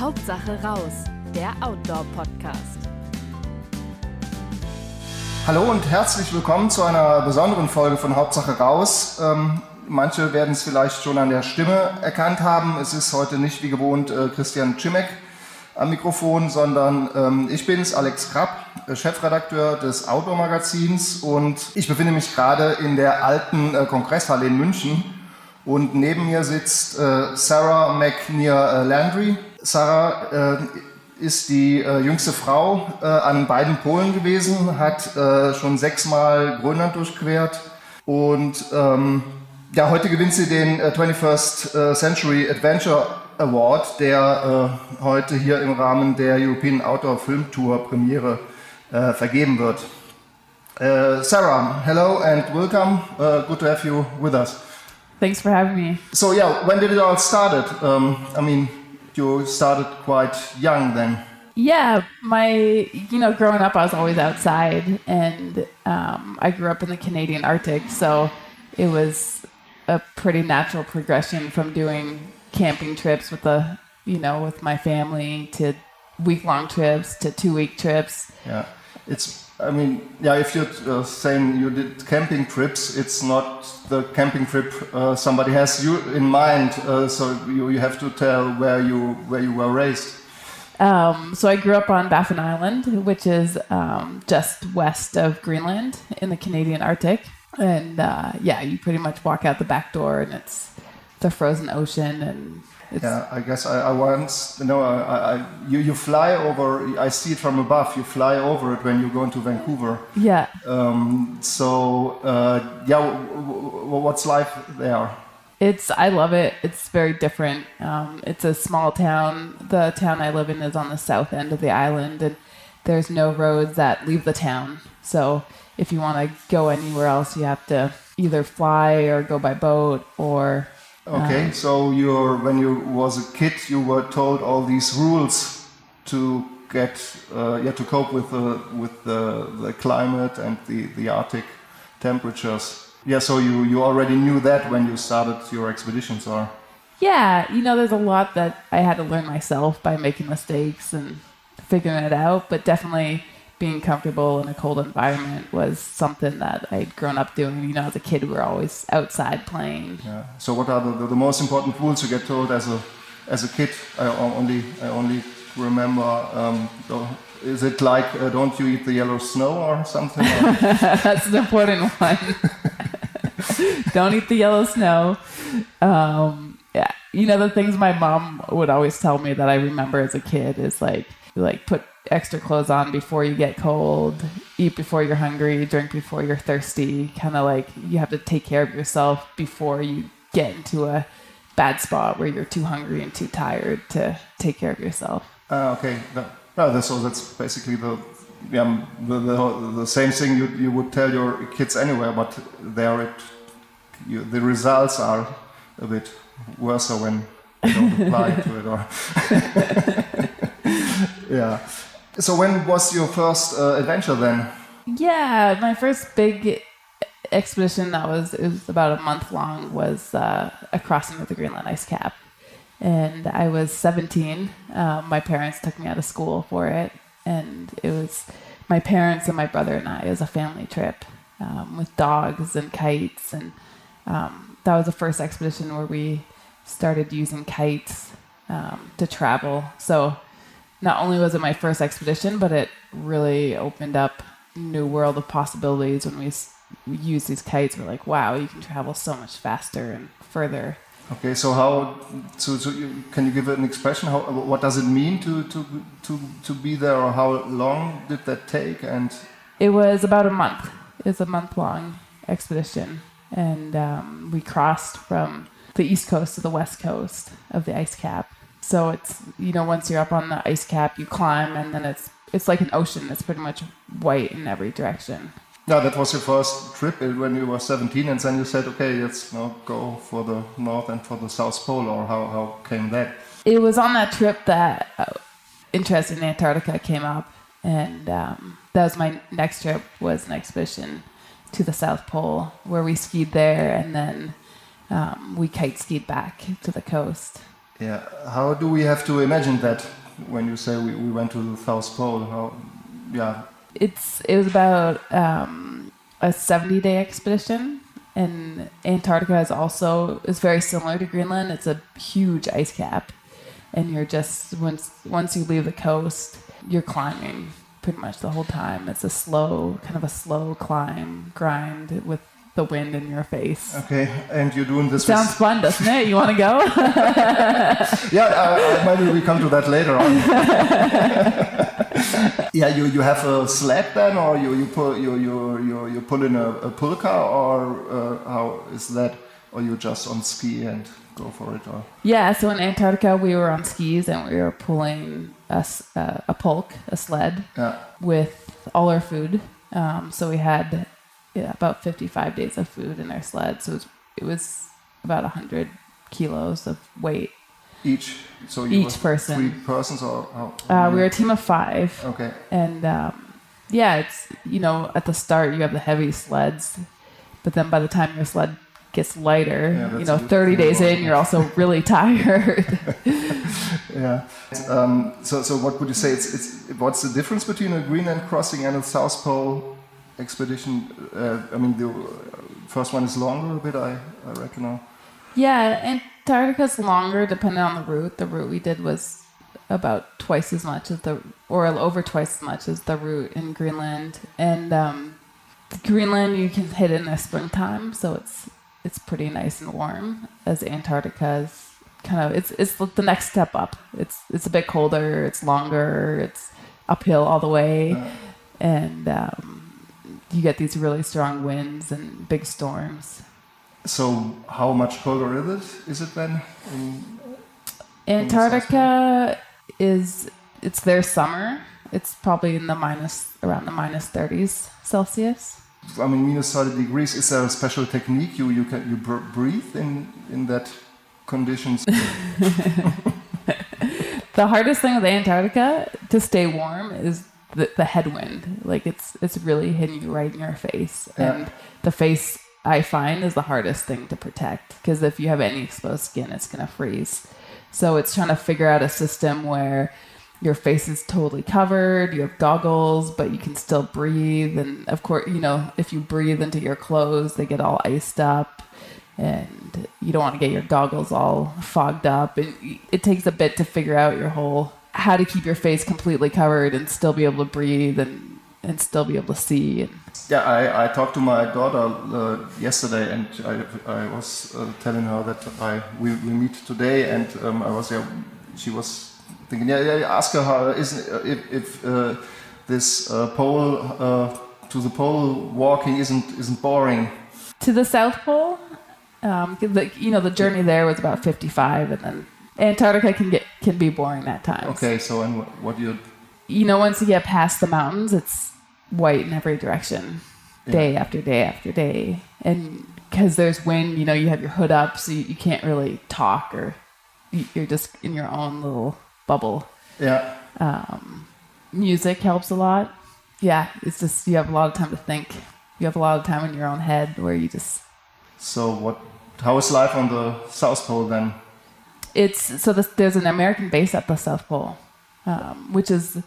Hauptsache raus, der Outdoor-Podcast. Hallo und herzlich willkommen zu einer besonderen Folge von Hauptsache raus. Ähm, manche werden es vielleicht schon an der Stimme erkannt haben. Es ist heute nicht wie gewohnt äh, Christian Cimek am Mikrofon, sondern ähm, ich bin's, Alex Krapp, äh, Chefredakteur des Outdoor-Magazins und ich befinde mich gerade in der alten äh, Kongresshalle in München und neben mir sitzt äh, Sarah McNear Landry. Sarah äh, ist die äh, jüngste Frau äh, an beiden Polen gewesen, hat äh, schon sechsmal Grönland durchquert und ähm, ja, heute gewinnt sie den 21st Century Adventure Award, der heute hier im Rahmen der European Outdoor Film Tour Premiere vergeben wird. Sarah, hello and welcome. good to have you with us. Thanks for having me. So yeah, when did it all started? Um, I mean, you started quite young then. Yeah, my you know, growing up, I was always outside, and um, I grew up in the Canadian Arctic, so it was a pretty natural progression from doing camping trips with the you know with my family to week long trips to two week trips. Yeah, it's I mean, yeah, if you're uh, saying you did camping trips, it's not the camping trip uh, somebody has you in mind. Uh, so you, you have to tell where you where you were raised. Um, so I grew up on Baffin Island, which is um, just west of Greenland in the Canadian Arctic. And uh, yeah, you pretty much walk out the back door, and it's the frozen ocean and it's yeah, I guess I, I once you know I, I, you you fly over. I see it from above. You fly over it when you go into Vancouver. Yeah. Um, so uh, yeah, what's life there? It's I love it. It's very different. Um, it's a small town. The town I live in is on the south end of the island, and there's no roads that leave the town. So if you want to go anywhere else, you have to either fly or go by boat or Okay, um, so you're when you was a kid, you were told all these rules to get uh, yeah to cope with the with the, the climate and the the Arctic temperatures. Yeah, so you you already knew that when you started your expeditions, or? Yeah, you know, there's a lot that I had to learn myself by making mistakes and figuring it out, but definitely being comfortable in a cold environment was something that I'd grown up doing. You know, as a kid, we were always outside playing. Yeah. So, what are the, the, most important rules you get told as a as a kid? I only I only remember. Um, is it like uh, don't you eat the yellow snow or something? Or? That's an important one. don't eat the yellow snow. Um, yeah, you know the things my mom would always tell me that I remember as a kid is like like put extra clothes on before you get cold, eat before you're hungry, drink before you're thirsty. Kind of like you have to take care of yourself before you get into a bad spot where you're too hungry and too tired to take care of yourself. Uh, okay, no, so that's basically the yeah, the, the, the, same thing you, you would tell your kids anywhere, but there it you, the results are a bit worse when you don't apply to it or yeah so when was your first uh, adventure then? Yeah, my first big expedition that was it was about a month long was uh, a crossing of the Greenland ice cap, and I was 17. Um, my parents took me out of school for it, and it was my parents and my brother and I It was a family trip um, with dogs and kites, and um, that was the first expedition where we started using kites um, to travel. So not only was it my first expedition, but it really opened up new world of possibilities when we, we use these kites. We're like, wow, you can travel so much faster and further. Okay, so how? So, so you, can you give an expression? How? What does it mean to to to to be there, or how long did that take? And it was about a month. It was a month long expedition, and um, we crossed from the east coast to the west coast of the ice cap so it's you know once you're up on the ice cap, you climb, and then it's it's like an ocean. It's pretty much white in every direction. Yeah, that was your first trip when you were 17, and then you said, okay, let's now go for the north and for the south pole, or how, how came that? It was on that trip that uh, interest in Antarctica came up, and um, that was my next trip was an expedition to the South Pole where we skied there, and then um, we kite skied back to the coast. Yeah. How do we have to imagine that when you say we, we went to the South Pole? How? Yeah. It's it was about um, a 70 day expedition, and Antarctica is also is very similar to Greenland. It's a huge ice cap, and you're just once once you leave the coast, you're climbing pretty much the whole time. It's a slow kind of a slow climb grind with the wind in your face. Okay. And you're doing this. Sounds fun, doesn't it? You want to go? yeah. Uh, maybe we come to that later on. yeah. You you have a sled then, or you you pull you you you you pull in a, a pulka, or uh, how is that? Or you just on ski and go for it? Or Yeah, so in Antarctica, we were on skis and we were pulling a, uh, a pulk, a sled, yeah. with all our food. Um, so we had yeah, about 55 days of food in their sled. So it was, it was about 100 kilos of weight. Each. So you Each person. Three persons or how? Uh, we were a team of five. Okay. And um, yeah, it's, you know, at the start, you have the heavy sleds. But then by the time your sled gets lighter, Yeah, you know, 30 days in, you're also really tired. Yeah. Um, so, so what would you say? It's, it's what's the difference between a Greenland crossing and a South Pole expedition? Uh, I mean, the first one is longer a bit, I, I reckon. Now. Yeah, Antarctica's longer depending on the route. The route we did was about twice as much as the, or over twice as much as the route in Greenland. And um, Greenland you can hit in the springtime, so it's it's pretty nice and warm. As Antarctica is kind of it's it's the next step up. It's it's a bit colder. It's longer. It's uphill all the way, and um, you get these really strong winds and big storms. So, how much colder is it? Is it then? In, Antarctica is it's their summer. It's probably in the minus around the minus thirties Celsius. I mean, minus thirty degrees. Is there a special technique you you can you br- breathe in in that conditions? The hardest thing with Antarctica to stay warm is the, the headwind. Like it's it's really hitting you right in your face, Yeah. and the face I find is the hardest thing to protect because if you have any exposed skin, it's gonna freeze. So it's trying to figure out a system where your face is totally covered, you have goggles, but you can still breathe. And of course, you know, if you breathe into your clothes, they get all iced up and you don't want to get your goggles all fogged up. And it takes a bit to figure out your whole how to keep your face completely covered and still be able to breathe and, and still be able to see. Yeah, I, I talked to my daughter uh, yesterday, and I, I was uh, telling her that I we, we meet today, and um, I was yeah, she was thinking, yeah, yeah ask her how isn't if, if uh, this uh, pole uh, to the pole walking isn't isn't boring. to the South Pole, um, the, you know, the journey there was about 55 and then Antarctica can get, can be boring at times. Okay, so and what, what you you know, once you get past the mountains, it's white in every direction, day after day after day. And because there's wind, you know, you have your hood up, so you, you can't really talk or you- you're just in your own little bubble. yeah Um, music helps a lot. Yeah, it's just you have a lot of time to think. You have a lot of time in your own head where you just So what? How is life on the South Pole then? It's so this, there's an American base at the South Pole, um, which is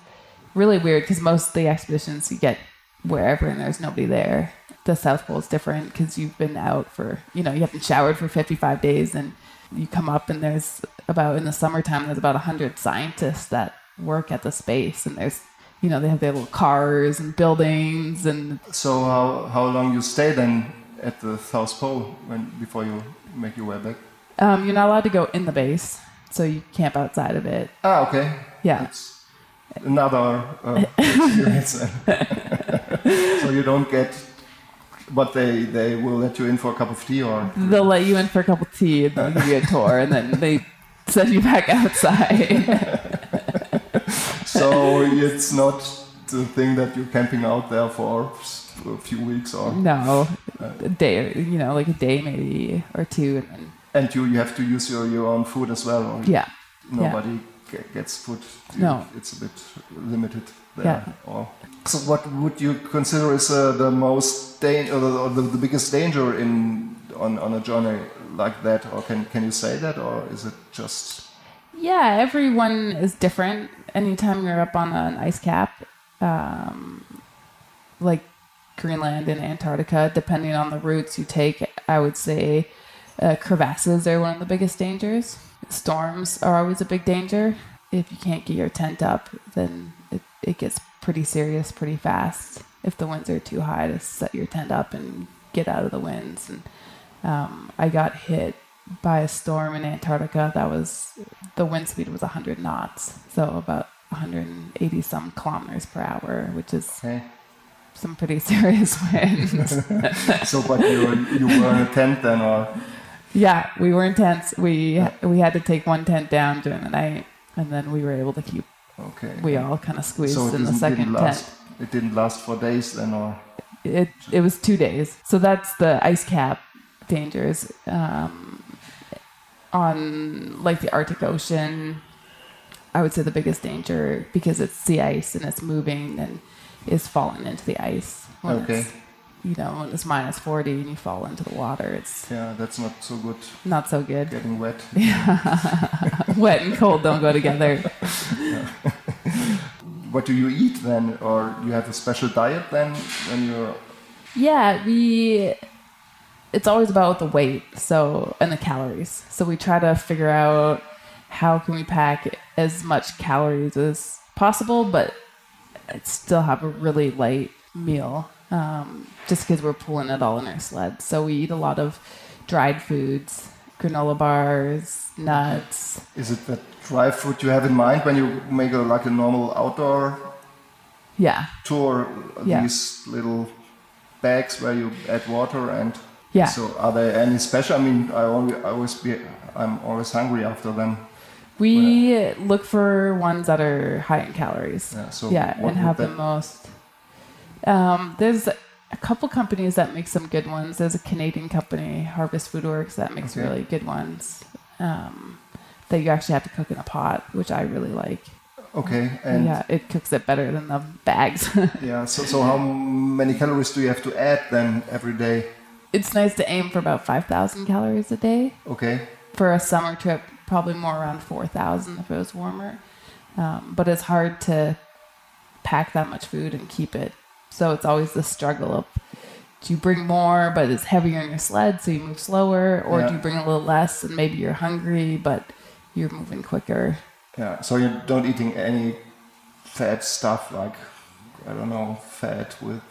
really weird because most of the expeditions you get wherever and there's nobody there. The South Pole is different because you've been out for you know you haven't showered for 55 days and you come up and there's about in the summertime there's about 100 scientists that work at the space and there's you know they have their little cars and buildings and So how how long you stay then at the South Pole when before you make your way back? Um, you're not allowed to go in the base so you camp outside of it Ah, okay. yeah It's another uh, experience. so you don't get, but they they will let you in for a cup of tea or. They'll let you in for a cup of tea and they'll give you a tour and then they send you back outside. So it's not the thing that you're camping out there for a few weeks or. no, a day, you know, like a day maybe or two. And then, And you you have to use your your own food as well. Or yeah. Nobody ge- gets food. No. It's a bit limited there. Yeah. So what would you consider is uh, the most dan- or, the, or the, the biggest danger in on, on a journey like that? Or can can you say that, or is it just Yeah, everyone is different. Anytime you're up on an ice cap, um, like Greenland and Antarctica, depending on the routes you take, I would say uh, crevasses are one of the biggest dangers. Storms are always a big danger. If you can't get your tent up, then it, it gets pretty serious pretty fast. If the winds are too high to set your tent up and get out of the winds. And um, I got hit by a storm in Antarctica that was the wind speed was 100 knots, so about 180 some kilometers per hour, which is Okay. some pretty serious winds. So, but you were, you were in a tent then, or yeah, we were intense. We we had to take one tent down during the night, and then we were able to keep. okay? We all kind of squeezed so in the didn't, second didn't tent. last. It didn't last for days then, or It it was two days. So that's the ice cap dangers. Um, on like the Arctic Ocean, I would say the biggest danger because it's sea ice and it's moving and is falling into the ice. Okay. You know, when it's minus 40 and you fall into the water, it's yeah, that's not so good. not so good. Getting wet. Yeah. Wet and cold don't go together. What do you eat then, or you have a special diet then when you're? Yeah, we. It's always about the weight, so and the calories. So we try to figure out how can we pack as much calories as possible, but still have a really light meal. Um, just because we're pulling it all in our sled, so we eat a lot of dried foods, granola bars, nuts. Is it that dry food you have in mind when you make a, like a normal outdoor Yeah, tour? Yeah. These little bags where you add water and. yeah. So are there any special? I mean, I always, I always be, I'm always hungry after them. We look for ones that are high in calories. Yeah. So yeah, and have the most. Um, there's a couple companies that make some good ones. There's a Canadian company, Harvest Foodworks, that makes Okay. really good ones. Um, that you actually have to cook in a pot, which I really like. Okay, and yeah. it cooks it better than the bags. Yeah. So so how many calories do you have to add then every day? it's nice to aim for about 5,000 calories a day. Okay. For a summer trip, probably more around 4,000 if it was warmer. Um, but it's hard to pack that much food and keep it. So it's always the struggle of do you bring more, but it's heavier in your sled, so you move slower, or Yeah. do you bring a little less and maybe you're hungry, but you're moving quicker? Yeah. So you don't eating any fat stuff like I don't know fat with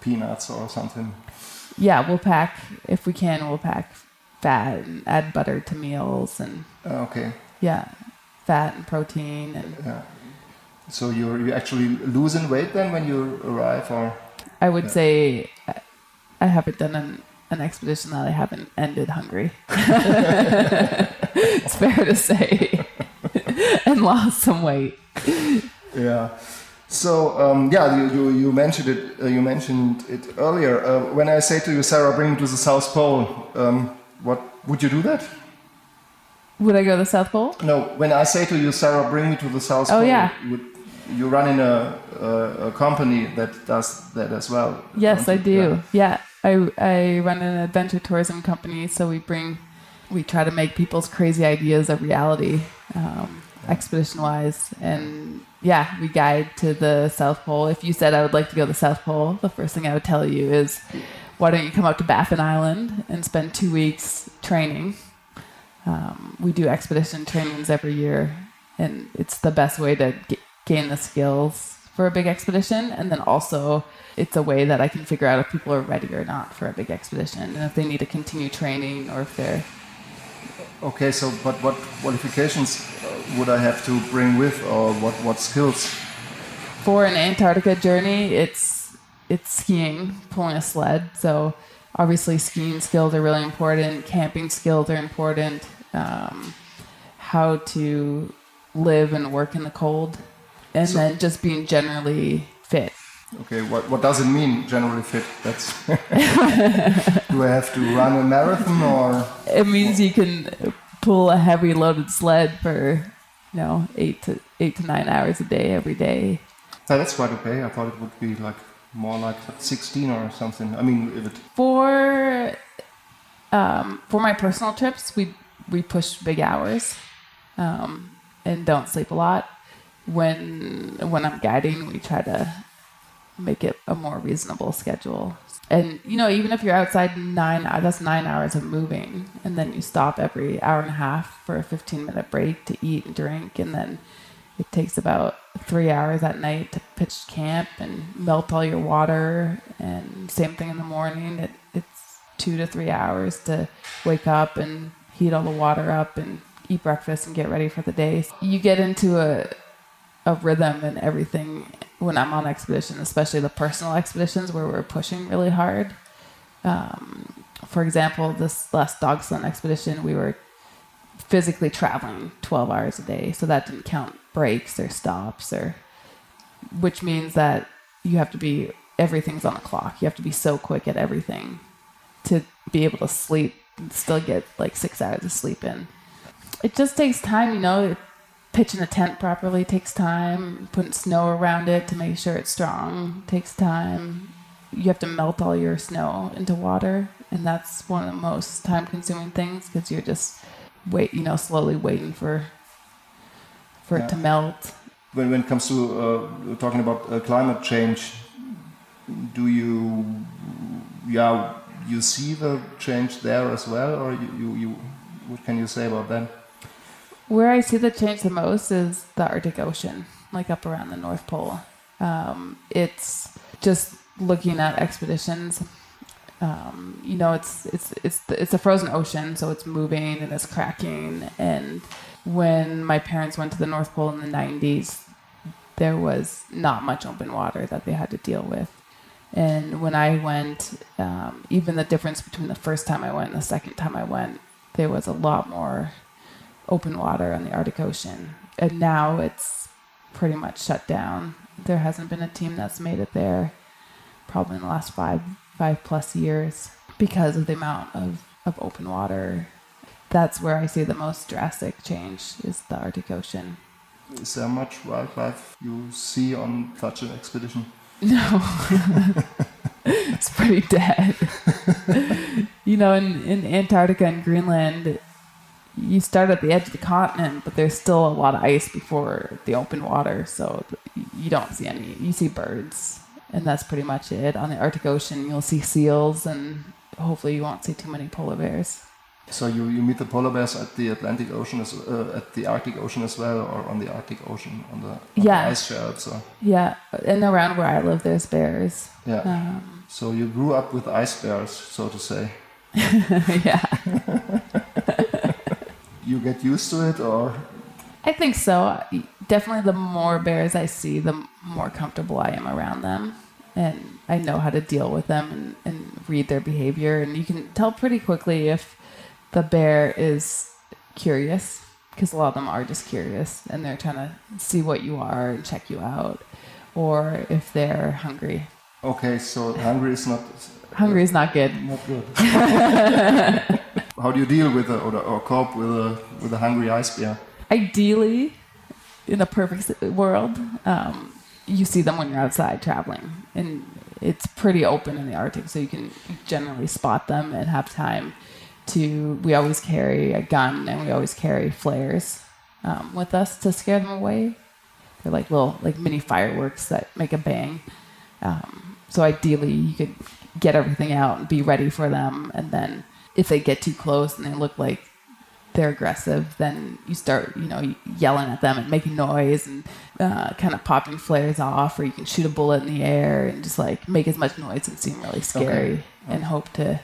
peanuts or something. Yeah, we'll pack, if we can, we'll pack fat and add butter to meals and Uh, okay. yeah, fat and protein and Yeah. So you're you actually losing weight then when you arrive, or I would Yeah. say I- haven't done an, an expedition that I haven't ended hungry. it's fair to say, and lost some weight. yeah. So um, yeah, you, you, you mentioned it. Uh, you mentioned it earlier. Uh, when I say to you, Sarah, bring me to the South Pole, um, what would you do that? Would I go to the South Pole? No, when I say to you, Sarah, bring me to the South Oh, Pole, yeah. would, you run in a, a, a company that does that as well. Yes, I do. Yeah, I I run an adventure tourism company, so we bring we try to make people's crazy ideas a reality, um, expedition wise, and yeah, we guide to the South Pole. If you said I would like to go to the South Pole, the first thing I would tell you is, why don't you come up to Baffin Island and spend two weeks training? Um, we do expedition trainings every year, and it's the best way to g- gain the skills for a big expedition. And then also, it's a way that I can figure out if people are ready or not for a big expedition, and if they need to continue training or if they're Okay, so but what qualifications uh, would I have to bring with, or what what skills? for an Antarctica journey, it's it's skiing, pulling a sled. So obviously, skiing skills are really important. Camping skills are important. Um, how to live and work in the cold, and So- then just being generally fit. Okay, what what does it mean generally fit? That's do I have to run a marathon or It means you can pull a heavy loaded sled for you know eight to eight to nine hours a day every day. No, that's quite okay. I thought it would be like more like 16 or something. I mean, if it For um, for my personal trips, we we push big hours. um, and don't sleep a lot. When when I'm guiding, we try to make it a more reasonable schedule. And you know, even if you're outside nine, that's nine hours of moving, and then you stop every hour and a half for a 15 minute break to eat and drink, and then it takes about three hours at night to pitch camp and melt all your water, and same thing in the morning. It, it's two to three hours to wake up and heat all the water up and eat breakfast and get ready for the day. You get into a a rhythm and everything when I'm on expedition, especially the personal expeditions where we're pushing really hard. Um, for example, this last dog sled expedition, we were physically traveling 12 hours a day, so that didn't count breaks or stops, or which means that you have to be everything's on the clock. You have to be so quick at everything to be able to sleep and still get like six hours of sleep in. It just takes time, you know pitching a tent properly takes time. Putting snow around it to make sure it's strong takes time. You have to melt all your snow into water, and that's one of the most time-consuming things because you're just wait, you know, slowly waiting for for yeah. it to melt. When when it comes to uh, talking about uh, climate change, do you yeah you see the change there as well, or you, you, you what can you say about that? Where I see the change the most is the Arctic Ocean, like up around the North Pole. Um, it's just looking at expeditions. Um, you know, it's it's it's it's a frozen ocean, so it's moving and it's cracking. And when my parents went to the North Pole in the '90s, there was not much open water that they had to deal with. And when I went, um, even the difference between the first time I went and the second time I went, there was a lot more open water on the Arctic Ocean. And now it's pretty much shut down. There hasn't been a team that's made it there probably in the last five five plus years because of the amount of, of open water. That's where I see the most drastic change is the Arctic Ocean. Is there much wildlife you see on such an expedition? No. it's pretty dead. you know, in, in Antarctica and Greenland, you start at the edge of the continent, but there's still a lot of ice before the open water, so you don't see any. You see birds, and that's pretty much it. On the Arctic Ocean, you'll see seals, and hopefully, you won't see too many polar bears. So you, you meet the polar bears at the Atlantic Ocean, as, uh, at the Arctic Ocean as well, or on the Arctic Ocean on the, on yeah. the ice shelves. Or? Yeah, and around where I live, there's bears. Yeah. Um, so you grew up with ice bears, so to say. yeah. you get used to it, or? I think so. Definitely, the more bears I see, the more comfortable I am around them, and I know how to deal with them and, and read their behavior. And you can tell pretty quickly if the bear is curious, because a lot of them are just curious and they're trying to see what you are and check you out, or if they're hungry. Okay, so hungry is not. Hungry is not good. Not good. how do you deal with a, or, or cope with a with a hungry ice bear? Ideally, in a perfect world, um, you see them when you're outside traveling, and it's pretty open in the Arctic, so you can generally spot them and have time to. We always carry a gun and we always carry flares um, with us to scare them away. They're like little like mini fireworks that make a bang. Um, so ideally, you could get everything out and be ready for them, and then if they get too close and they look like they're aggressive, then you start, you know, yelling at them and making noise and uh, kind of popping flares off, or you can shoot a bullet in the air and just like make as much noise and seem really scary okay. and hope to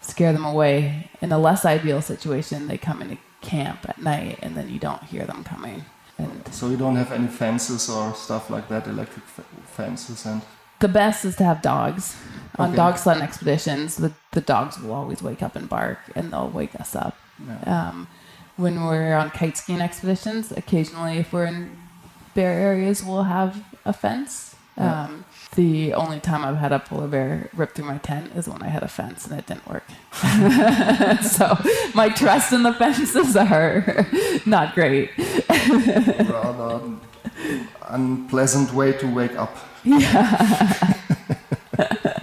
scare them away. In a less ideal situation, they come into camp at night and then you don't hear them coming. And so you don't have any fences or stuff like that, electric fences and the best is to have dogs. On okay. dog sled expeditions, the, the dogs will always wake up and bark and they'll wake us up. Yeah. Um, when we're on kite skiing expeditions, occasionally, if we're in bear areas, we'll have a fence. Yeah. Um, the only time I've had a polar bear rip through my tent is when I had a fence and it didn't work. so my trust in the fences are not great. Rather unpleasant way to wake up. Yeah.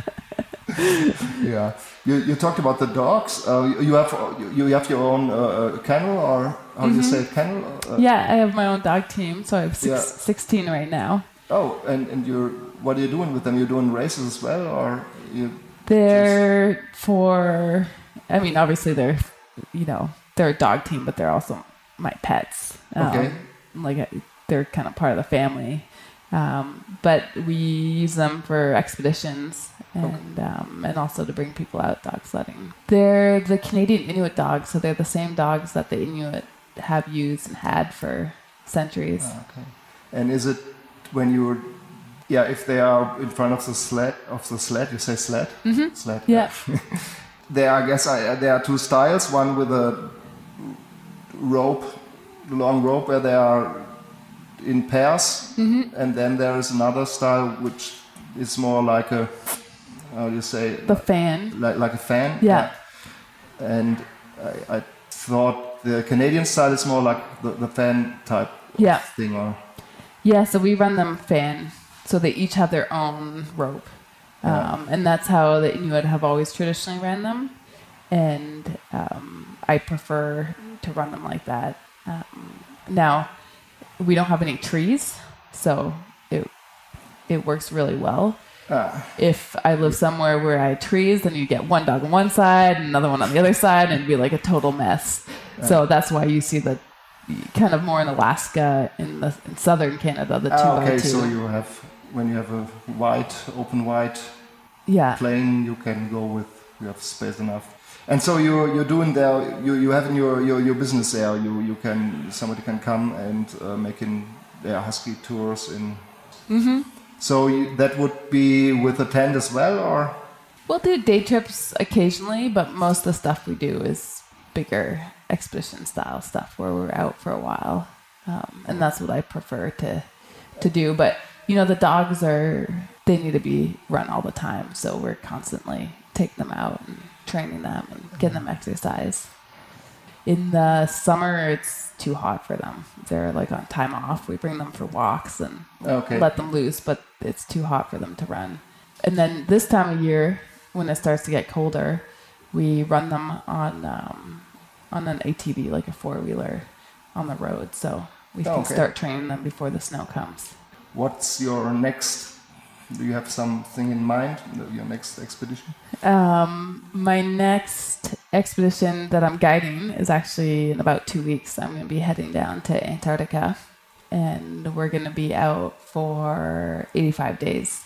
Yeah, you, you talked about the dogs. Uh, you have you have your own uh, kennel, or how do you say it, kennel? Uh, yeah, I have my own dog team, so I have six, Yeah. 16 right now. Oh, and and you're what are you doing with them? You're doing races as well, or you? They're for, I mean, obviously they're, you know, they're a dog team, but they're also my pets. Um, Okay. Like I- they're kind of part of the family. Um, but we use them for expeditions and um, and also to bring people out dog sledding. They're the Canadian Inuit dogs, so they're the same dogs that the Inuit have used and had for centuries. Okay. And is it when you're, yeah, if they are in front of the sled of the sled, you say sled, mm-hmm. sled. Yeah. There, I guess, I, there are two styles. One with a rope, long rope, where they are in pairs, Mm-hmm. and then there is another style which is more like a, how do you say, The fan. like, like a fan. Yeah. And I, I thought the Canadian style is more like the, the fan type Yeah. thing, or Yeah, so we run them fan. So they each have their own rope. Um, and that's how the Inuit have always traditionally ran them. And um, I prefer to run them like that. Um, now, we don't have any trees, so it, it works really well. ah, If I live somewhere where I had trees, then you get one dog on one side, and another one on the other side, and it'd be like a total mess. So that's why you see the kind of more in Alaska, in the in southern Canada, the two by okay, two. so you have when you have a wide, open wide yeah, plain, you can go with you have space enough. And so you're you're doing there. You you having your your, your business there. You you can somebody can come and uh, making their husky tours in. Mm-hmm. So you, that would be with a tent as well, or we'll do day trips occasionally, but most of the stuff we do is bigger expedition style stuff where we're out for a while, um, and that's what I prefer to to do. But you know, the dogs are they need to be run all the time, so we're constantly taking them out and training them and getting them exercise. In the summer, it's too hot for them. They're like on time off. We bring them for walks and okay. let them loose, but it's too hot for them to run. And then this time of year, when it starts to get colder, we run them on um, on an ATV, like a four wheeler, on the road, so we can Okay. start training them before the snow comes. What's your next? Do you have something in mind? Your next expedition? Um, my next expedition that I'm guiding is actually in about two weeks. I'm going to be heading down to Antarctica, and we're going to be out for 85 days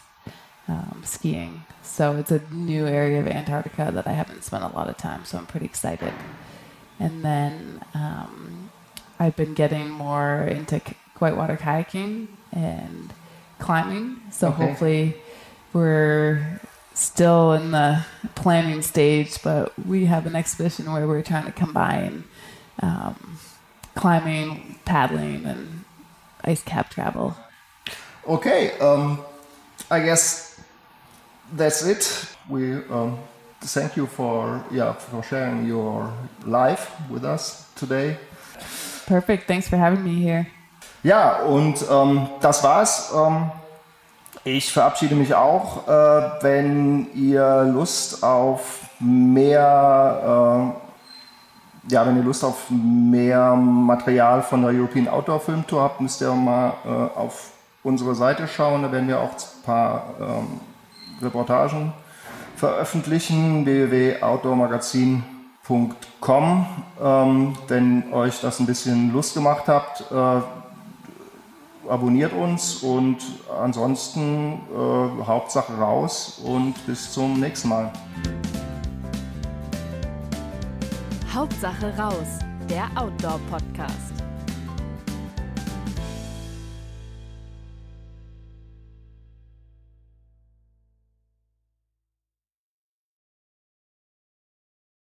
um, skiing. So it's a new area of Antarctica that I haven't spent a lot of time. So I'm pretty excited. And then um, I've been getting more into whitewater kayaking and climbing. So Okay. hopefully we're still in the planning stage, but we have an expedition where we're trying to combine um, climbing, paddling, and ice cap travel. Okay, um, I guess that's it. We um, thank you for yeah for sharing your life with us today. Perfect. Thanks for having me here. Ja, und ähm, das war's. Ähm, ich verabschiede mich auch. Äh, wenn ihr Lust auf mehr, äh, ja, wenn ihr Lust auf mehr Material von der European Outdoor Film Tour habt, müsst ihr mal äh, auf unsere Seite schauen. Da werden wir auch ein paar ähm, Reportagen veröffentlichen. www.outdoormagazin.com. Ähm, wenn euch das ein bisschen Lust gemacht habt, äh, abonniert uns und ansonsten äh, Hauptsache raus und bis zum nächsten Mal. Hauptsache raus, der Outdoor-Podcast.